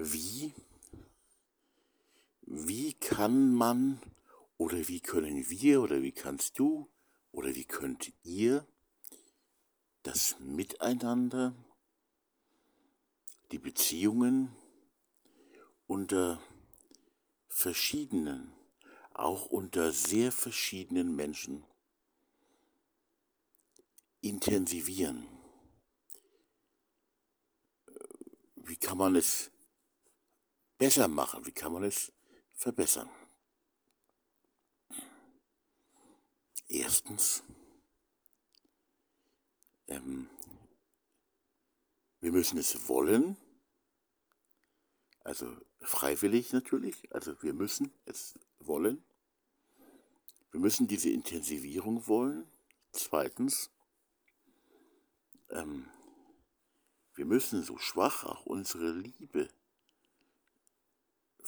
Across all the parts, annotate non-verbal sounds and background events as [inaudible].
wie, wie kann man oder wie können wir oder wie kannst du oder wie könnt ihr das Miteinander, die Beziehungen unter verschiedenen, auch unter sehr verschiedenen Menschen intensivieren. Wie kann man es besser machen? Wie kann man es verbessern? Erstens, ähm, wir müssen es wollen, also freiwillig natürlich, also wir müssen es wollen. Wir müssen diese Intensivierung wollen. Zweitens, ähm, wir müssen, so schwach auch unsere Liebe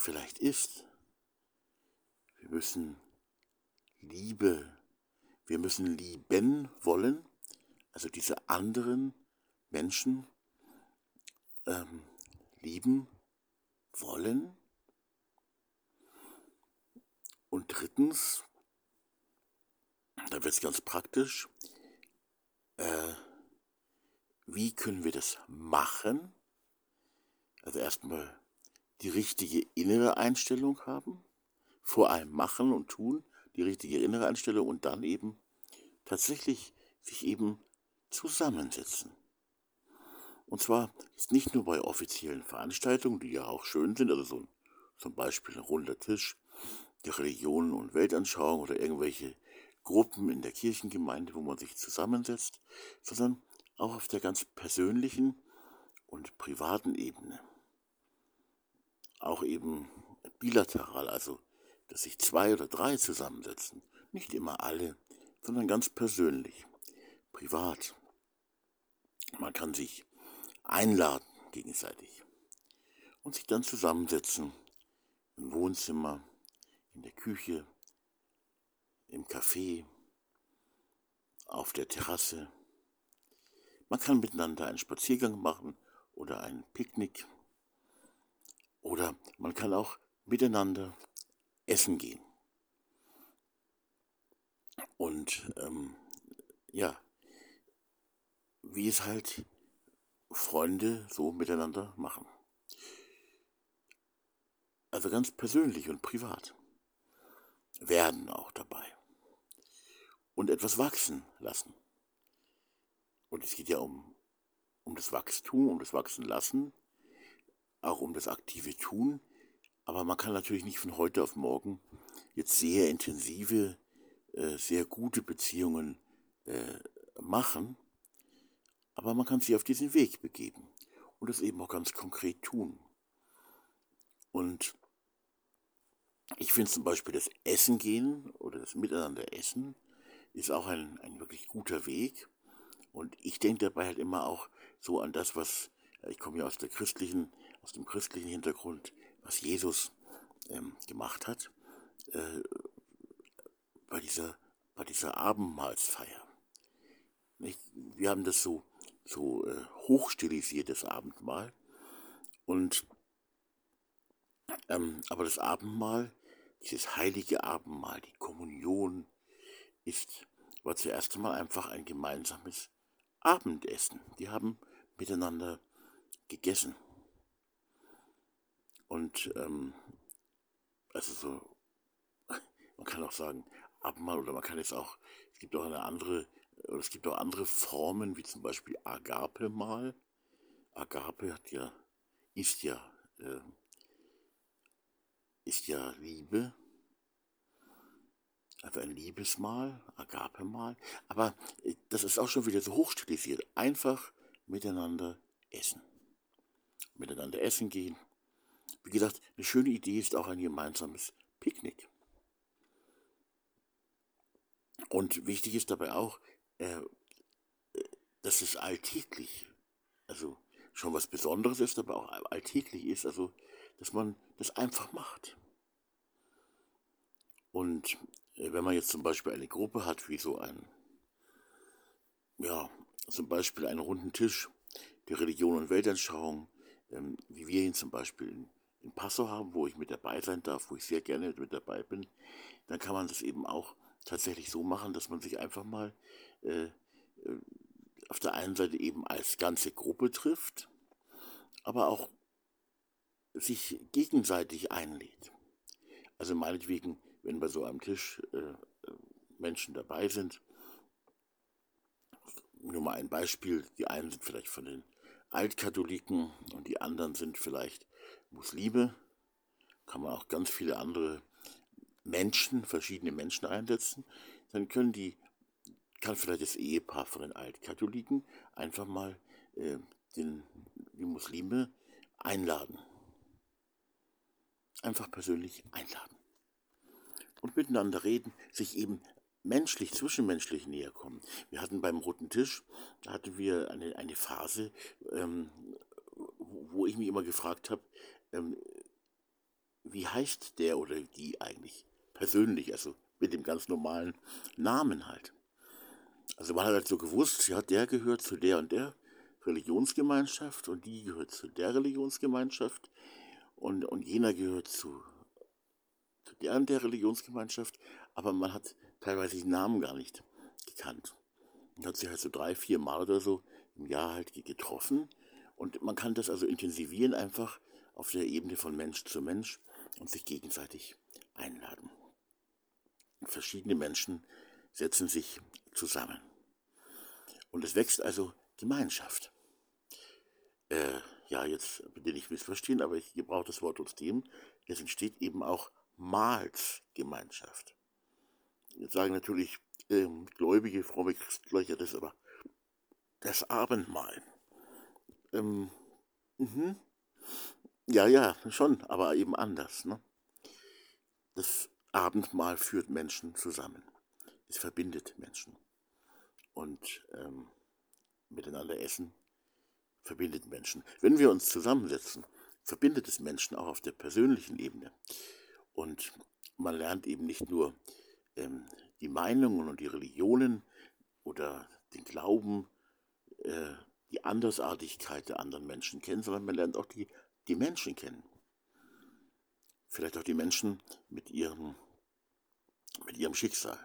vielleicht ist, wir müssen Liebe, wir müssen lieben wollen, also diese anderen Menschen ähm, lieben wollen. Und drittens, da wird es ganz praktisch, äh, wie können wir das machen? Also erstmal die richtige innere Einstellung haben, vor allem machen und tun, die richtige innere Einstellung und dann eben tatsächlich sich eben zusammensetzen. Und zwar ist nicht nur bei offiziellen Veranstaltungen, die ja auch schön sind, also so zum Beispiel ein runder Tisch der Religionen und Weltanschauung oder irgendwelche Gruppen in der Kirchengemeinde, wo man sich zusammensetzt, sondern auch auf der ganz persönlichen und privaten Ebene. Auch eben bilateral, also dass sich zwei oder drei zusammensetzen. Nicht immer alle, sondern ganz persönlich, privat. Man kann sich einladen gegenseitig und sich dann zusammensetzen im Wohnzimmer, in der Küche, im Café, auf der Terrasse, man kann miteinander einen Spaziergang machen oder ein Picknick. Oder man kann auch miteinander essen gehen. Und ähm, ja, wie es halt Freunde so miteinander machen. Also ganz persönlich und privat. Werden auch dabei. Und etwas wachsen lassen. Und es geht ja um, um das Wachstum, um das Wachsenlassen, auch um das aktive Tun. Aber man kann natürlich nicht von heute auf morgen jetzt sehr intensive, äh, sehr gute Beziehungen äh, machen. Aber man kann sie auf diesen Weg begeben und das eben auch ganz konkret tun. Und ich finde zum Beispiel das Essen gehen oder das Miteinander essen ist auch ein, ein wirklich guter Weg. Und ich denke dabei halt immer auch so an das, was, ich komme ja aus der christlichen, aus dem christlichen Hintergrund, was Jesus ähm, gemacht hat, äh, bei dieser, bei dieser Abendmahlsfeier. Nicht? Wir haben das so, so äh, hochstilisiertes Abendmahl. Und, ähm, aber das Abendmahl, dieses heilige Abendmahl, die Kommunion, ist, war zuerst einmal einfach ein gemeinsames Abendessen. Die haben miteinander gegessen. Und ähm, also so, [laughs] man kann auch sagen, Abendmahl oder man kann jetzt auch, es gibt auch eine andere, oder es gibt auch andere Formen, wie zum Beispiel Agape-Mahl. Agape hat ja, ist ja, äh, ist ja Liebe also ein Liebesmahl, Agape-Mahl. Aber äh, das ist auch schon wieder so hochstilisiert. Einfach miteinander essen. Miteinander essen gehen. Wie gesagt, eine schöne Idee ist auch ein gemeinsames Picknick. Und wichtig ist dabei auch, äh, dass es alltäglich, also schon was Besonderes ist, aber auch alltäglich ist, also dass man das einfach macht. Und äh, wenn man jetzt zum Beispiel eine Gruppe hat, wie so ein, ja, zum Beispiel einen runden Tisch, die Religion und Weltanschauung, ähm, wie wir ihn zum Beispiel in, in Passau haben, wo ich mit dabei sein darf, wo ich sehr gerne mit dabei bin, dann kann man das eben auch tatsächlich so machen, dass man sich einfach mal äh, äh, auf der einen Seite eben als ganze Gruppe trifft, aber auch sich gegenseitig einlädt. Also meinetwegen, wenn bei so einem Tisch äh, äh Menschen dabei sind, nur mal ein Beispiel, die einen sind vielleicht von den Altkatholiken und die anderen sind vielleicht Muslime, kann man auch ganz viele andere Menschen, verschiedene Menschen einsetzen, dann können die, kann vielleicht das Ehepaar von den Altkatholiken einfach mal äh, den, die Muslime einladen. Einfach persönlich einladen. Und miteinander reden, sich eben menschlich, zwischenmenschlich näher kommen. Wir hatten beim Roten Tisch, da hatten wir eine, eine Phase, ähm, wo ich mich immer gefragt habe, ähm, wie heißt der oder die eigentlich persönlich, also mit dem ganz normalen Namen halt. Also man hat halt so gewusst, ja, der gehört zu der und der Religionsgemeinschaft und die gehört zu der Religionsgemeinschaft und, und jener gehört zu, zu der und der Religionsgemeinschaft, aber man hat teilweise die Namen gar nicht gekannt. Und hat sich halt so drei, vier Mal oder so im Jahr halt getroffen. Und man kann das also intensivieren einfach auf der Ebene von Mensch zu Mensch und sich gegenseitig einladen. Verschiedene Menschen setzen sich zusammen. Und es wächst also Gemeinschaft. Äh, ja, jetzt bitte nicht missverstehen, aber ich gebrauche das Wort trotzdem. Es entsteht eben auch Mahlsgemeinschaft. Jetzt sagen natürlich ähm, gläubige, fromme Christler, das aber das Abendmahl. Ähm, mhm. Ja, ja, schon, aber eben anders. Ne? Das Abendmahl führt Menschen zusammen. Es verbindet Menschen. Und ähm, miteinander essen verbindet Menschen. Wenn wir uns zusammensetzen, verbindet es Menschen auch auf der persönlichen Ebene. Und man lernt eben nicht nur ähm, die Meinungen und die Religionen oder den Glauben, äh, die Andersartigkeit der anderen Menschen kennen, sondern man lernt auch die, die Menschen kennen. Vielleicht auch die Menschen mit ihrem, mit ihrem Schicksal.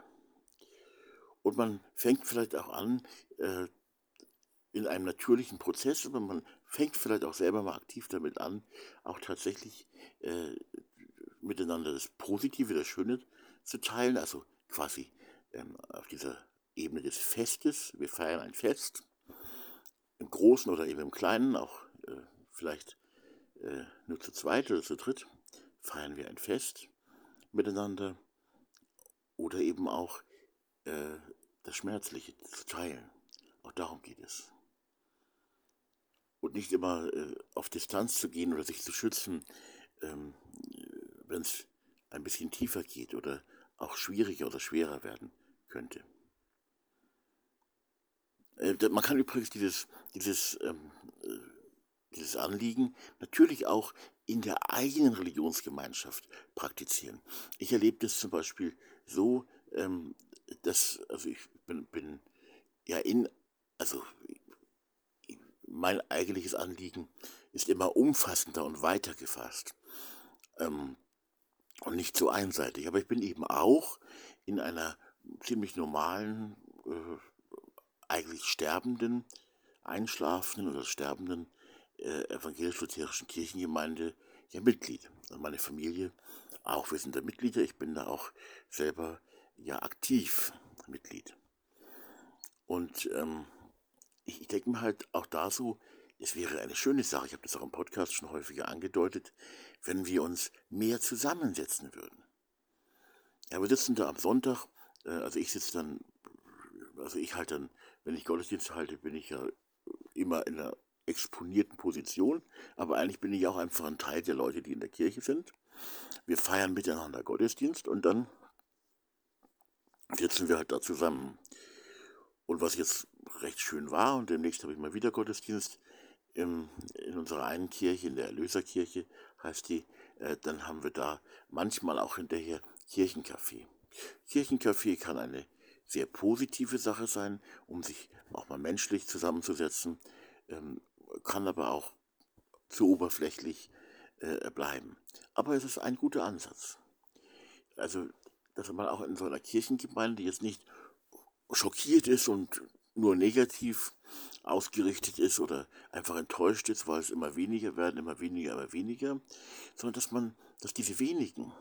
Und man fängt vielleicht auch an, äh, in einem natürlichen Prozess, aber man fängt vielleicht auch selber mal aktiv damit an, auch tatsächlich äh, miteinander das Positive, das Schöne zu teilen, also quasi ähm, auf dieser Ebene des Festes. Wir feiern ein Fest, im Großen oder eben im Kleinen, auch äh, vielleicht nur zu zweit oder zu dritt, feiern wir ein Fest miteinander oder eben auch äh, das Schmerzliche zu teilen. Auch darum geht es. Und nicht immer äh, auf Distanz zu gehen oder sich zu schützen, ähm, wenn es ein bisschen tiefer geht oder auch schwieriger oder schwerer werden könnte. Äh, man kann übrigens dieses, dieses, ähm, äh, dieses Anliegen natürlich auch in der eigenen Religionsgemeinschaft praktizieren. Ich erlebe das zum Beispiel so, ähm, dass, also ich bin, bin ja in, also mein eigentliches Anliegen ist immer umfassender und weiter gefasst. Ähm, und nicht so einseitig. Aber ich bin eben auch in einer ziemlich normalen, äh, eigentlich sterbenden, einschlafenden oder sterbenden äh, evangelisch-lutherischen Kirchengemeinde ja Mitglied. Und meine Familie auch. Wir sind da Mitglieder. Ich bin da auch selber ja aktiv Mitglied. Und ähm, ich, ich denke mir halt auch da so, es wäre eine schöne Sache, ich habe das auch im Podcast schon häufiger angedeutet, wenn wir uns mehr zusammensetzen würden. Ja, wir sitzen da am Sonntag, äh, also ich sitze dann, also ich halte dann, wenn ich Gottesdienst halte, bin ich ja immer in einer exponierten Position, aber eigentlich bin ich auch einfach ein Teil der Leute, die in der Kirche sind. Wir feiern miteinander Gottesdienst und dann sitzen wir halt da zusammen. Und was jetzt recht schön war, und demnächst habe ich mal wieder Gottesdienst, im, in unserer einen Kirche, in der Erlöserkirche heißt die, äh, dann haben wir da manchmal auch hinterher Kirchenkaffee. Kirchenkaffee kann eine sehr positive Sache sein, um sich auch mal menschlich zusammenzusetzen, ähm, kann aber auch zu oberflächlich äh, bleiben. Aber es ist ein guter Ansatz. Also, dass man auch in so einer Kirchengemeinde jetzt nicht schockiert ist und nur negativ ausgerichtet ist oder einfach enttäuscht ist, weil es immer weniger werden, immer weniger, immer weniger, sondern dass man, dass diese wenigen,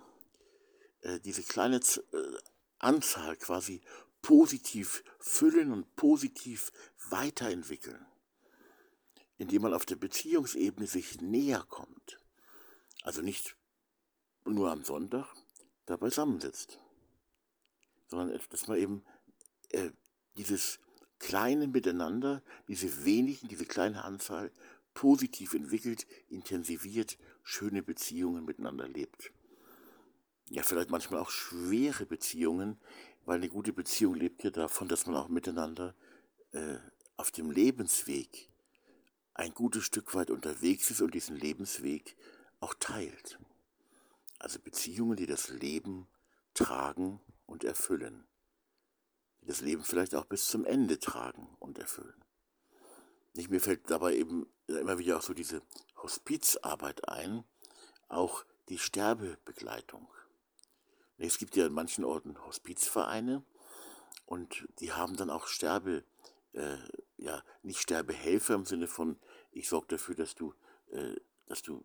äh, diese kleine Z äh, Anzahl quasi positiv füllen und positiv weiterentwickeln, indem man auf der Beziehungsebene sich näher kommt. Also nicht nur am Sonntag da beisammensitzt, sondern dass man eben äh, dieses kleine Miteinander, diese wenigen, diese kleine Anzahl positiv entwickelt, intensiviert, schöne Beziehungen miteinander lebt. Ja, vielleicht manchmal auch schwere Beziehungen, weil eine gute Beziehung lebt ja davon, dass man auch miteinander äh, auf dem Lebensweg ein gutes Stück weit unterwegs ist und diesen Lebensweg auch teilt. Also Beziehungen, die das Leben tragen und erfüllen die das Leben vielleicht auch bis zum Ende tragen und erfüllen. Nicht, mir fällt dabei eben immer wieder auch so diese Hospizarbeit ein, auch die Sterbebegleitung. Es gibt ja in manchen Orten Hospizvereine und die haben dann auch Sterbe, äh, ja, nicht Sterbehelfer im Sinne von, ich sorge dafür, dass du, äh, dass du,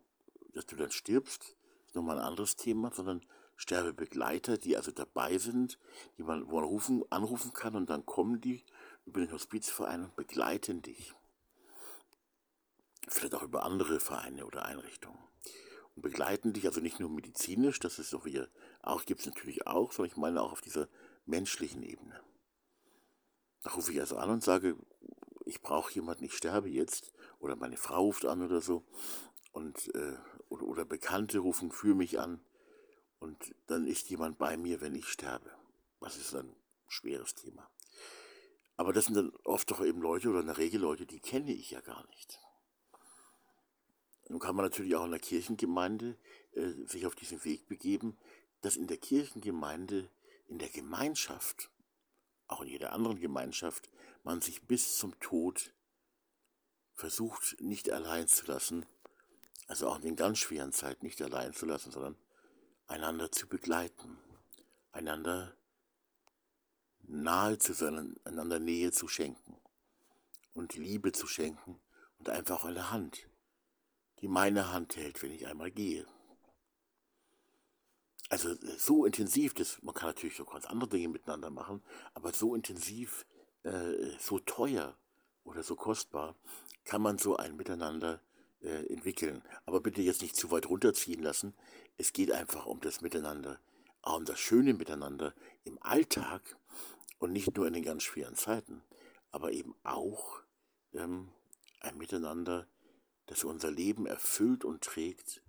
dass du dann stirbst, ist nochmal ein anderes Thema, sondern Sterbebegleiter, die also dabei sind, die man, wo man rufen, anrufen kann und dann kommen die über den Hospizverein und begleiten dich. Vielleicht auch über andere Vereine oder Einrichtungen. Und begleiten dich also nicht nur medizinisch, das ist doch wieder, auch gibt es natürlich auch, sondern ich meine auch auf dieser menschlichen Ebene. Rufe ich also an und sage, ich brauche jemanden, ich sterbe jetzt. Oder meine Frau ruft an oder so. Und, äh, oder, oder Bekannte rufen für mich an und dann ist jemand bei mir, wenn ich sterbe. Das ist ein schweres Thema. Aber das sind dann oft doch eben Leute oder in der Regel Leute, die kenne ich ja gar nicht. Nun kann man natürlich auch in der Kirchengemeinde äh, sich auf diesen Weg begeben, dass in der Kirchengemeinde, in der Gemeinschaft, auch in jeder anderen Gemeinschaft, man sich bis zum Tod versucht, nicht allein zu lassen, also auch in den ganz schweren Zeiten nicht allein zu lassen, sondern einander zu begleiten, einander nahe zu sein, einander Nähe zu schenken und Liebe zu schenken und einfach eine Hand, die meine Hand hält, wenn ich einmal gehe. Also so intensiv, das, man kann natürlich auch ganz andere Dinge miteinander machen, aber so intensiv, äh, so teuer oder so kostbar kann man so ein Miteinander äh, entwickeln. Aber bitte jetzt nicht zu weit runterziehen lassen. Es geht einfach um das Miteinander, auch um das schöne Miteinander im Alltag und nicht nur in den ganz schweren Zeiten, aber eben auch ähm, ein Miteinander, das unser Leben erfüllt und trägt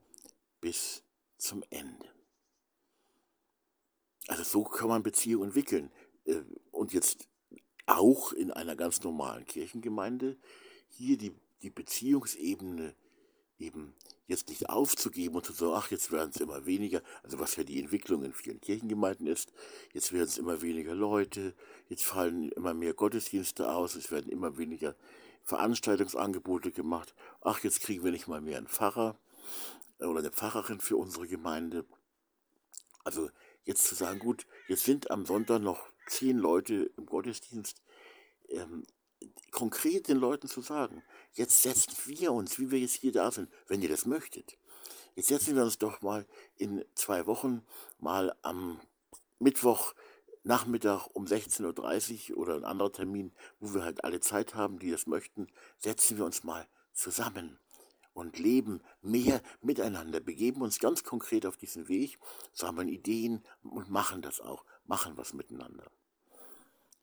bis zum Ende. Also so kann man Beziehungen entwickeln. Äh, und jetzt auch in einer ganz normalen Kirchengemeinde hier die, die Beziehungsebene eben jetzt nicht aufzugeben und zu sagen, ach, jetzt werden es immer weniger, also was ja die Entwicklung in vielen Kirchengemeinden ist, jetzt werden es immer weniger Leute, jetzt fallen immer mehr Gottesdienste aus, es werden immer weniger Veranstaltungsangebote gemacht, ach, jetzt kriegen wir nicht mal mehr einen Pfarrer oder eine Pfarrerin für unsere Gemeinde. Also jetzt zu sagen, gut, jetzt sind am Sonntag noch zehn Leute im Gottesdienst, ähm, konkret den Leuten zu sagen, jetzt setzen wir uns, wie wir jetzt hier da sind, wenn ihr das möchtet. Jetzt setzen wir uns doch mal in zwei Wochen mal am Mittwoch Nachmittag um 16.30 Uhr oder ein anderer Termin, wo wir halt alle Zeit haben, die das möchten, setzen wir uns mal zusammen und leben mehr miteinander, begeben uns ganz konkret auf diesen Weg, sammeln Ideen und machen das auch, machen was miteinander.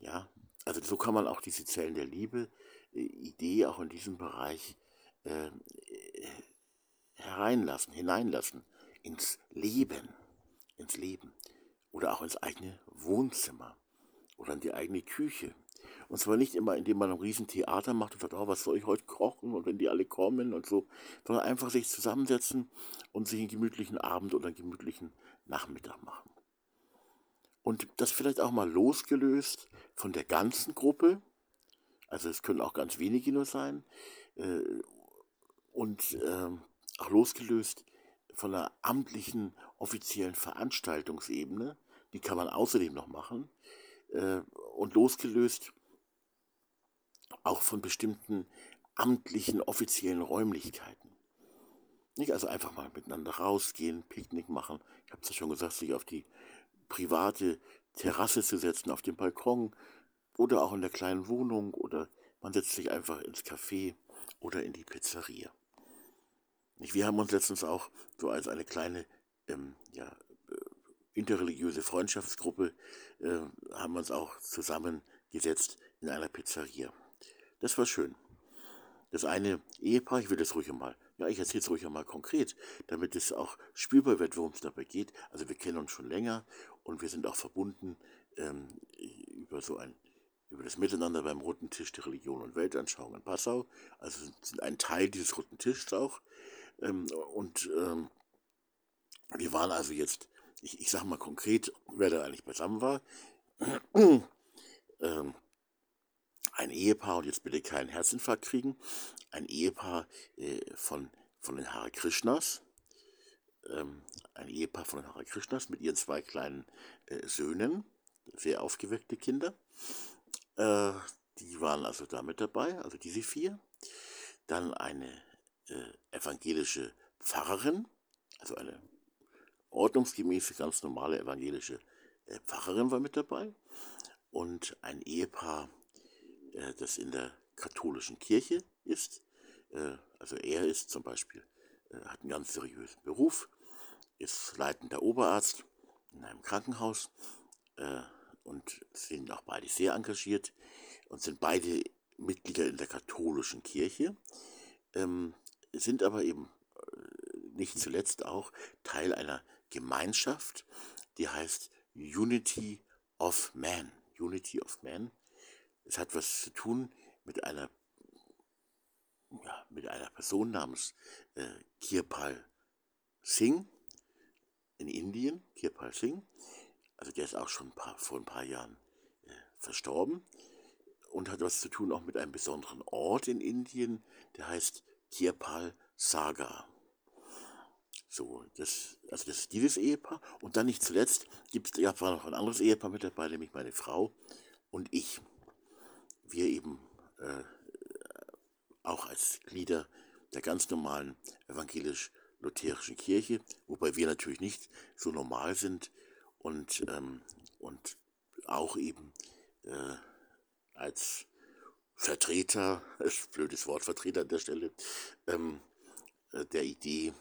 Ja, also so kann man auch diese Zellen der Liebe, äh, Idee auch in diesem Bereich äh, hereinlassen, hineinlassen ins Leben, ins Leben oder auch ins eigene Wohnzimmer oder in die eigene Küche. Und zwar nicht immer, indem man ein Riesentheater macht und sagt, oh, was soll ich heute kochen und wenn die alle kommen und so, sondern einfach sich zusammensetzen und sich einen gemütlichen Abend oder einen gemütlichen Nachmittag machen. Und das vielleicht auch mal losgelöst von der ganzen Gruppe, also es können auch ganz wenige nur sein, äh, und ähm, auch losgelöst von der amtlichen offiziellen Veranstaltungsebene, die kann man außerdem noch machen, äh, und losgelöst auch von bestimmten amtlichen offiziellen Räumlichkeiten. Nicht also einfach mal miteinander rausgehen, Picknick machen. Ich habe es ja schon gesagt, sich auf die private Terrasse zu setzen, auf dem Balkon oder auch in der kleinen Wohnung oder man setzt sich einfach ins Café oder in die Pizzeria. Wir haben uns letztens auch so als eine kleine ähm, ja, äh, interreligiöse Freundschaftsgruppe, äh, haben uns auch zusammengesetzt in einer Pizzeria. Das war schön. Das eine Ehepaar, ich will das ruhig mal, ja, ich erzähle es ruhig mal konkret, damit es auch spürbar wird, worum es dabei geht. Also wir kennen uns schon länger und wir sind auch verbunden ähm, über so ein über das Miteinander beim Roten Tisch der Religion und Weltanschauung in Passau. Also sind ein Teil dieses Roten Tisches auch. Ähm, und ähm, wir waren also jetzt, ich, ich sage mal konkret, wer da eigentlich beisammen war. [clears throat] ähm, ein Ehepaar, und jetzt bitte keinen Herzinfarkt kriegen, ein Ehepaar äh, von, von den Hare Krishnas, ähm, ein Ehepaar von den Hare Krishnas mit ihren zwei kleinen äh, Söhnen, sehr aufgeweckte Kinder. Äh, die waren also da mit dabei, also diese vier. Dann eine äh, evangelische Pfarrerin, also eine ordnungsgemäße, ganz normale evangelische äh, Pfarrerin war mit dabei. Und ein Ehepaar, äh, das in der katholischen Kirche ist. Äh, also er ist zum Beispiel, äh, hat einen ganz seriösen Beruf, ist leitender Oberarzt in einem Krankenhaus äh, und sind auch beide sehr engagiert und sind beide Mitglieder in der katholischen Kirche, ähm, sind aber eben nicht zuletzt auch Teil einer Gemeinschaft, die heißt Unity of Man. Unity of Man. Es hat was zu tun mit einer, ja, mit einer Person namens äh, Kirpal Singh in Indien, Kirpal Singh, also der ist auch schon ein paar, vor ein paar Jahren äh, verstorben und hat was zu tun auch mit einem besonderen Ort in Indien, der heißt Kirpal Saga. So, das, also das ist dieses Ehepaar. Und dann nicht zuletzt gibt es ja noch ein anderes Ehepaar mit dabei, nämlich meine Frau und ich. Wir eben äh, auch als Glieder der ganz normalen evangelisch-lutherischen Kirche, wobei wir natürlich nicht so normal sind und, ähm, und auch eben äh, als Vertreter, [laughs] ist ein blödes Wort, Vertreter an der Stelle, ähm, äh, der Idee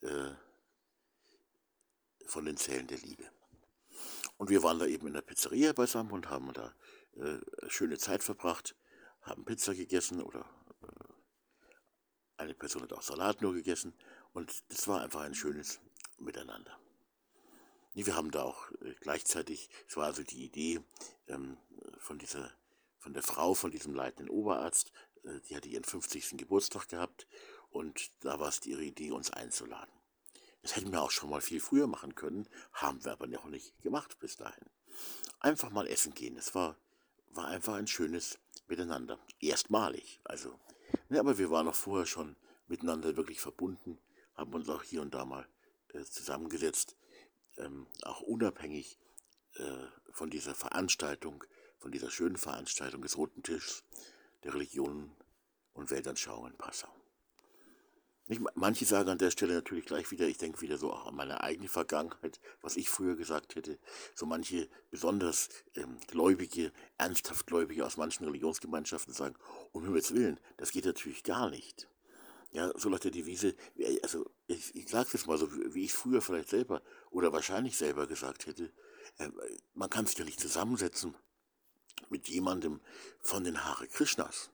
äh, von den Zellen der Liebe. Und wir waren da eben in der Pizzeria beisammen und haben da äh, schöne Zeit verbracht, haben Pizza gegessen oder äh, eine Person hat auch Salat nur gegessen und das war einfach ein schönes Miteinander. Wir haben da auch äh, gleichzeitig, es war also die Idee ähm, von dieser, von der Frau von diesem leitenden Oberarzt, die hatte ihren 50. Geburtstag gehabt und da war es ihre Idee, uns einzuladen. Das hätten wir auch schon mal viel früher machen können, haben wir aber noch nicht gemacht bis dahin. Einfach mal essen gehen, das war, war einfach ein schönes Miteinander. Erstmalig, also. Ne, aber wir waren noch vorher schon miteinander wirklich verbunden, haben uns auch hier und da mal äh, zusammengesetzt ähm, auch unabhängig äh, von dieser Veranstaltung, von dieser schönen Veranstaltung des Roten Tischs der Religionen und Weltanschauungen in Passau. Nicht, manche sagen an der Stelle natürlich gleich wieder, ich denke wieder so auch an meine eigene Vergangenheit, was ich früher gesagt hätte. So manche besonders ähm, Gläubige, ernsthaft Gläubige aus manchen Religionsgemeinschaften sagen, um Himmels Willen, das geht natürlich gar nicht. Ja, so nach der Devise, also ich, ich sage es mal so, wie ich früher vielleicht selber oder wahrscheinlich selber gesagt hätte, äh, man kann sich ja nicht zusammensetzen mit jemandem von den Hare Krishnas.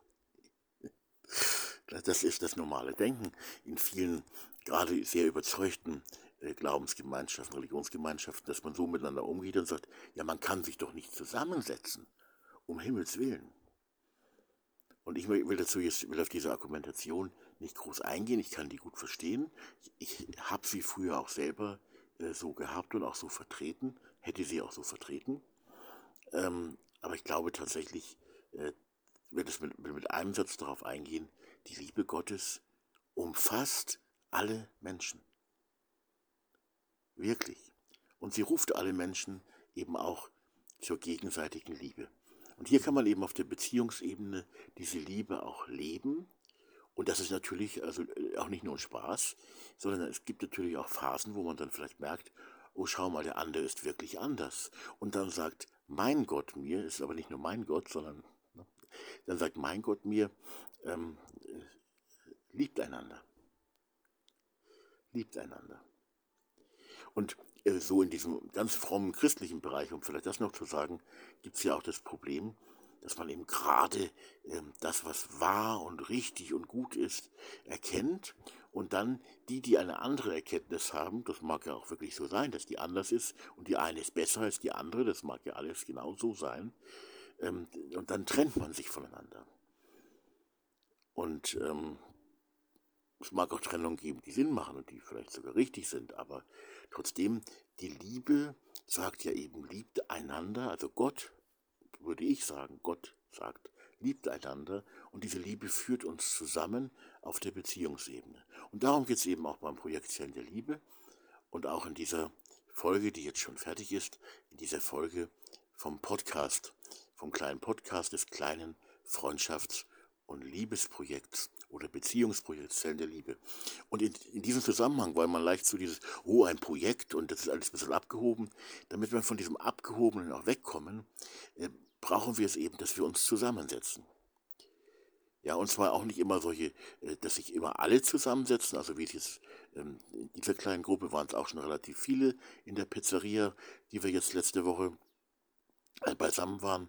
Das ist das normale Denken in vielen, gerade sehr überzeugten äh, Glaubensgemeinschaften, Religionsgemeinschaften, dass man so miteinander umgeht und sagt, ja, man kann sich doch nicht zusammensetzen, um Himmels Willen. Und ich will dazu jetzt, will auf diese Argumentation nicht groß eingehen, ich kann die gut verstehen. Ich, habe sie früher auch selber äh, so gehabt und auch so vertreten, hätte sie auch so vertreten. Ähm, aber ich glaube tatsächlich, äh, wird es mit, mit einem Satz darauf eingehen, die Liebe Gottes umfasst alle Menschen. Wirklich. Und sie ruft alle Menschen eben auch zur gegenseitigen Liebe. Und hier kann man eben auf der Beziehungsebene diese Liebe auch leben. Und das ist natürlich also äh, auch nicht nur ein Spaß, sondern es gibt natürlich auch Phasen, wo man dann vielleicht merkt, oh schau mal, der andere ist wirklich anders. Und dann sagt mein Gott mir, ist aber nicht nur mein Gott, sondern dann sagt mein Gott mir, ähm, äh, liebt einander. Liebt einander. Und äh, so in diesem ganz frommen christlichen Bereich, um vielleicht das noch zu sagen, gibt es ja auch das Problem, dass man eben gerade ähm, das, was wahr und richtig und gut ist, erkennt und dann die, die eine andere Erkenntnis haben, das mag ja auch wirklich so sein, dass die anders ist und die eine ist besser als die andere, das mag ja alles genau so sein, ähm, und dann trennt man sich voneinander. Und ähm, es mag auch Trennungen geben, die Sinn machen und die vielleicht sogar richtig sind, aber trotzdem, die Liebe sagt ja eben, liebt einander, also Gott, würde ich sagen, Gott sagt, liebt einander und diese Liebe führt uns zusammen auf der Beziehungsebene. Und darum geht es eben auch beim Projekt Zellen der Liebe und auch in dieser Folge, die jetzt schon fertig ist, in dieser Folge vom Podcast, vom kleinen Podcast des kleinen Freundschafts- und Liebesprojekts oder Beziehungsprojekts Zellen der Liebe. Und in, in, diesem Zusammenhang, weil man leicht so dieses, oh, ein Projekt und das ist alles ein bisschen abgehoben, damit wir von diesem Abgehobenen auch wegkommen, äh, brauchen wir es eben, dass wir uns zusammensetzen. Ja, und zwar auch nicht immer solche, äh, dass sich immer alle zusammensetzen, also wie es jetzt ähm, in dieser kleinen Gruppe waren es auch schon relativ viele in der Pizzeria, die wir jetzt letzte Woche beisammen waren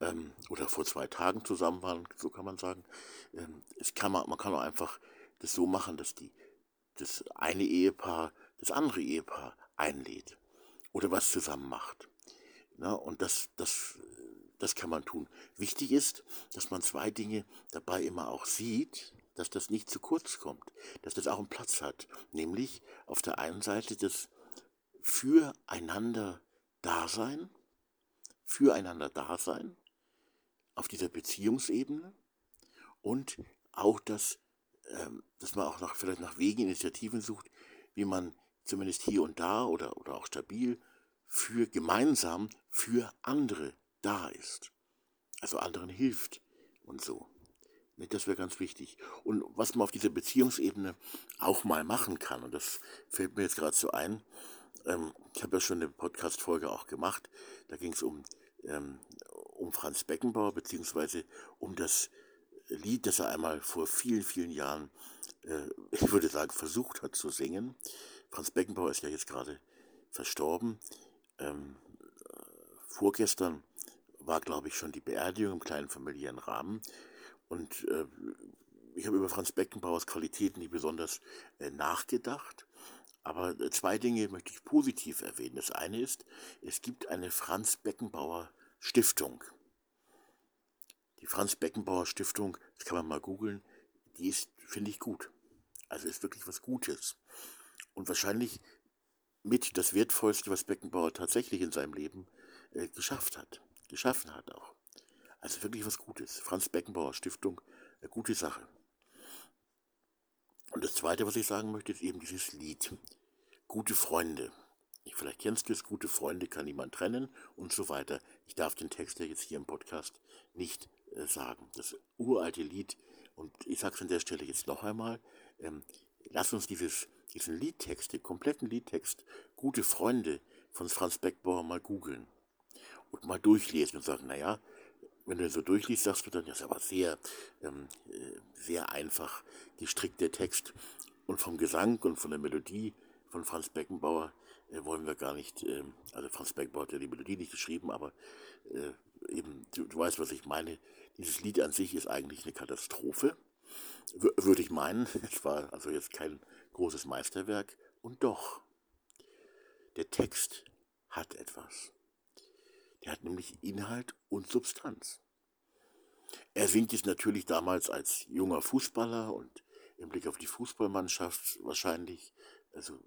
ähm, oder vor zwei Tagen zusammen waren, so kann man sagen. Ähm, es kann man, man kann auch einfach das so machen, dass die, das eine Ehepaar das andere Ehepaar einlädt oder was zusammen macht. Na, und das, das, das kann man tun. Wichtig ist, dass man zwei Dinge dabei immer auch sieht, dass das nicht zu kurz kommt, dass das auch einen Platz hat. Nämlich auf der einen Seite das Füreinander Dasein, füreinander Dasein auf dieser Beziehungsebene und auch das, ähm, dass man auch nach, vielleicht nach Wegen, Initiativen sucht, wie man zumindest hier und da oder, oder auch stabil für gemeinsam für andere da ist. Also anderen hilft und so. Das wäre ganz wichtig. Und was man auf dieser Beziehungsebene auch mal machen kann, und das fällt mir jetzt gerade so ein, ähm, ich habe ja schon eine Podcast-Folge auch gemacht, da ging es um ähm, um Franz Beckenbauer, beziehungsweise um das Lied, das er einmal vor vielen, vielen Jahren, äh, [laughs] ich würde sagen, versucht hat zu singen. Franz Beckenbauer ist ja jetzt gerade verstorben. Ähm, vorgestern war, glaube ich, schon die Beerdigung im kleinen familiären Rahmen. Und äh, ich habe über Franz Beckenbauers Qualitäten nicht besonders äh, nachgedacht. Aber äh, zwei Dinge möchte ich positiv erwähnen. Das eine ist, es gibt eine Franz Beckenbauer Stiftung. Die Franz Beckenbauer Stiftung, das kann man mal googeln, die ist, finde ich, gut. Also ist wirklich was Gutes. Und wahrscheinlich mit das Wertvollste, was Beckenbauer tatsächlich in seinem Leben äh, geschafft hat, geschaffen hat auch. Also wirklich was Gutes. Franz Beckenbauer Stiftung, eine gute Sache. Und das Zweite, was ich sagen möchte, ist eben dieses Lied. Gute Freunde. Vielleicht kennst du es, gute Freunde kann niemand trennen und so weiter. Ich darf den Text ja jetzt hier im Podcast nicht äh, sagen. Das uralte Lied, und ich sage es an der Stelle jetzt noch einmal, ähm, lass uns dieses, diesen Liedtext, den kompletten Liedtext, Gute Freunde von Franz Beckbauer mal googeln und mal durchlesen und sagen, naja, wenn du so durchliest, sagst du dann, das ist aber sehr, ähm, äh, sehr einfach gestrickter Text. Und vom Gesang und von der Melodie von Franz Beckenbauer äh, wollen wir gar nicht, äh, also Franz Beckenbauer hat ja die Melodie nicht geschrieben, aber äh, eben, du, du, weißt, was ich meine. Dieses Lied an sich ist eigentlich eine Katastrophe, würde ich meinen. [laughs] Es war also jetzt kein großes Meisterwerk. Und doch, der Text hat etwas. Der hat nämlich Inhalt und Substanz. Er singt es natürlich damals als junger Fußballer und im Blick auf die Fußballmannschaft wahrscheinlich, also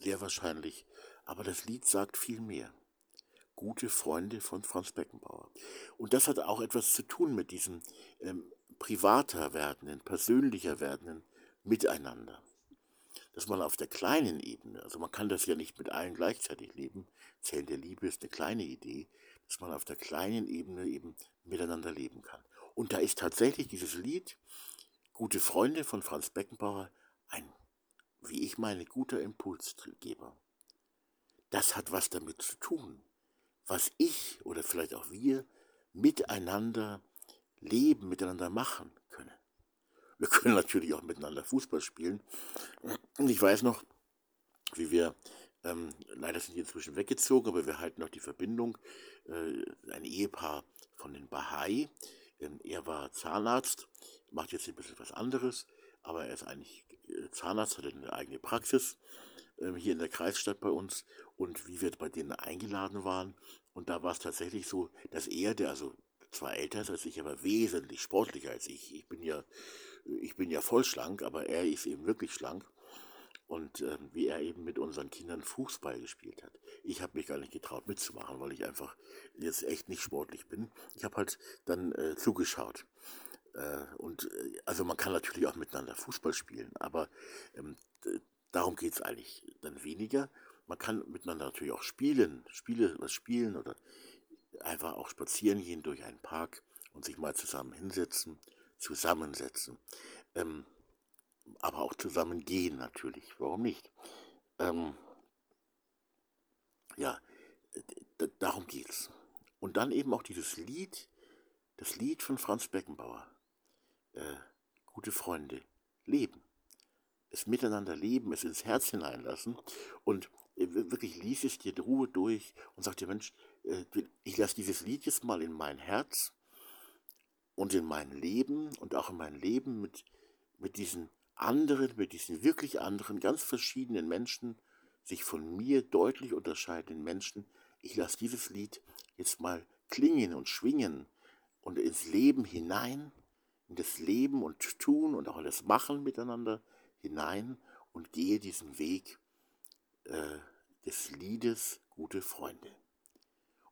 sehr wahrscheinlich, aber das Lied sagt viel mehr. Gute Freunde von Franz Beckenbauer. Und das hat auch etwas zu tun mit diesem ähm, privater werdenden, persönlicher werdenden miteinander. Dass man auf der kleinen Ebene, also man kann das ja nicht mit allen gleichzeitig leben, Zellen der Liebe ist eine kleine Idee, dass man auf der kleinen Ebene eben miteinander leben kann. Und da ist tatsächlich dieses Lied Gute Freunde von Franz Beckenbauer ein, wie ich meine, guter Impulsgeber. Das hat was damit zu tun, was ich oder vielleicht auch wir miteinander leben, miteinander machen. Wir können natürlich auch miteinander Fußball spielen. Und ich weiß noch, wie wir, ähm, leider sind die inzwischen weggezogen, aber wir halten noch die Verbindung, äh, ein Ehepaar von den Bahai. Ähm, er war Zahnarzt macht jetzt ein bisschen was anderes, aber er ist eigentlich äh, Zahnarzt, hat eine eigene Praxis äh, hier in der Kreisstadt bei uns und wie wir bei denen eingeladen waren. Und da war es tatsächlich so, dass er, der also zwar älter als ich, aber wesentlich sportlicher als ich. Ich bin ja, ich bin ja voll schlank, aber er ist eben wirklich schlank. Und äh, wie er eben mit unseren Kindern Fußball gespielt hat. Ich habe mich gar nicht getraut mitzumachen, weil ich einfach jetzt echt nicht sportlich bin. Ich habe halt dann äh, zugeschaut. Äh, und äh, also man kann natürlich auch miteinander Fußball spielen, aber ähm, darum geht es eigentlich dann weniger. Man kann miteinander natürlich auch spielen, Spiele, was spielen oder einfach auch spazieren gehen durch einen Park und sich mal zusammen hinsetzen, zusammensetzen. Ähm, aber auch zusammen gehen natürlich, warum nicht? Ähm, ja, darum geht's. Und dann eben auch dieses Lied, das Lied von Franz Beckenbauer äh, gute Freunde leben. Es miteinander leben, es ins Herz hineinlassen und äh, wirklich lies es dir Ruhe durch und sag dir, Mensch, ich lasse dieses Lied jetzt mal in mein Herz und in mein Leben und auch in mein Leben mit, mit diesen anderen, mit diesen wirklich anderen, ganz verschiedenen Menschen, sich von mir deutlich unterscheidenden Menschen, ich lasse dieses Lied jetzt mal klingen und schwingen und ins Leben hinein in das Leben und Tun und auch das Machen miteinander hinein und gehe diesen Weg äh, des Liedes Gute Freunde.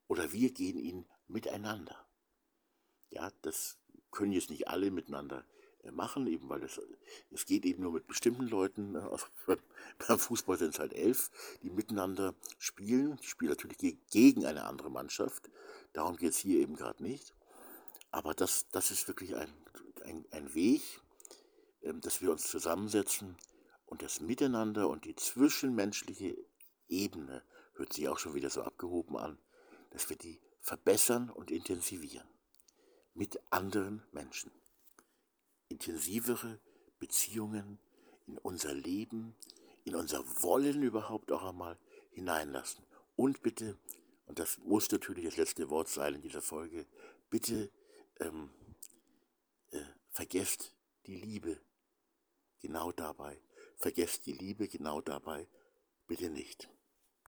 Oder wir gehen ihn miteinander. Ja, das können jetzt nicht alle miteinander äh, machen, eben weil es, es geht eben nur mit bestimmten Leuten. Ne? Also [laughs] beim Fußball sind es halt elf, die miteinander spielen. Die spielen natürlich gegen eine andere Mannschaft. Darum geht es hier eben gerade nicht. Aber das, das ist wirklich ein ein, ein Weg, ähm, dass wir uns zusammensetzen und das Miteinander und die zwischenmenschliche Ebene, hört sich auch schon wieder so abgehoben an, dass wir die verbessern und intensivieren. Mit anderen Menschen. Intensivere Beziehungen in unser Leben, in unser Wollen überhaupt auch einmal hineinlassen. Und bitte, und das muss natürlich das letzte Wort sein in dieser Folge, bitte ähm, Vergesst die Liebe genau dabei. Vergesst die Liebe genau dabei. Bitte nicht.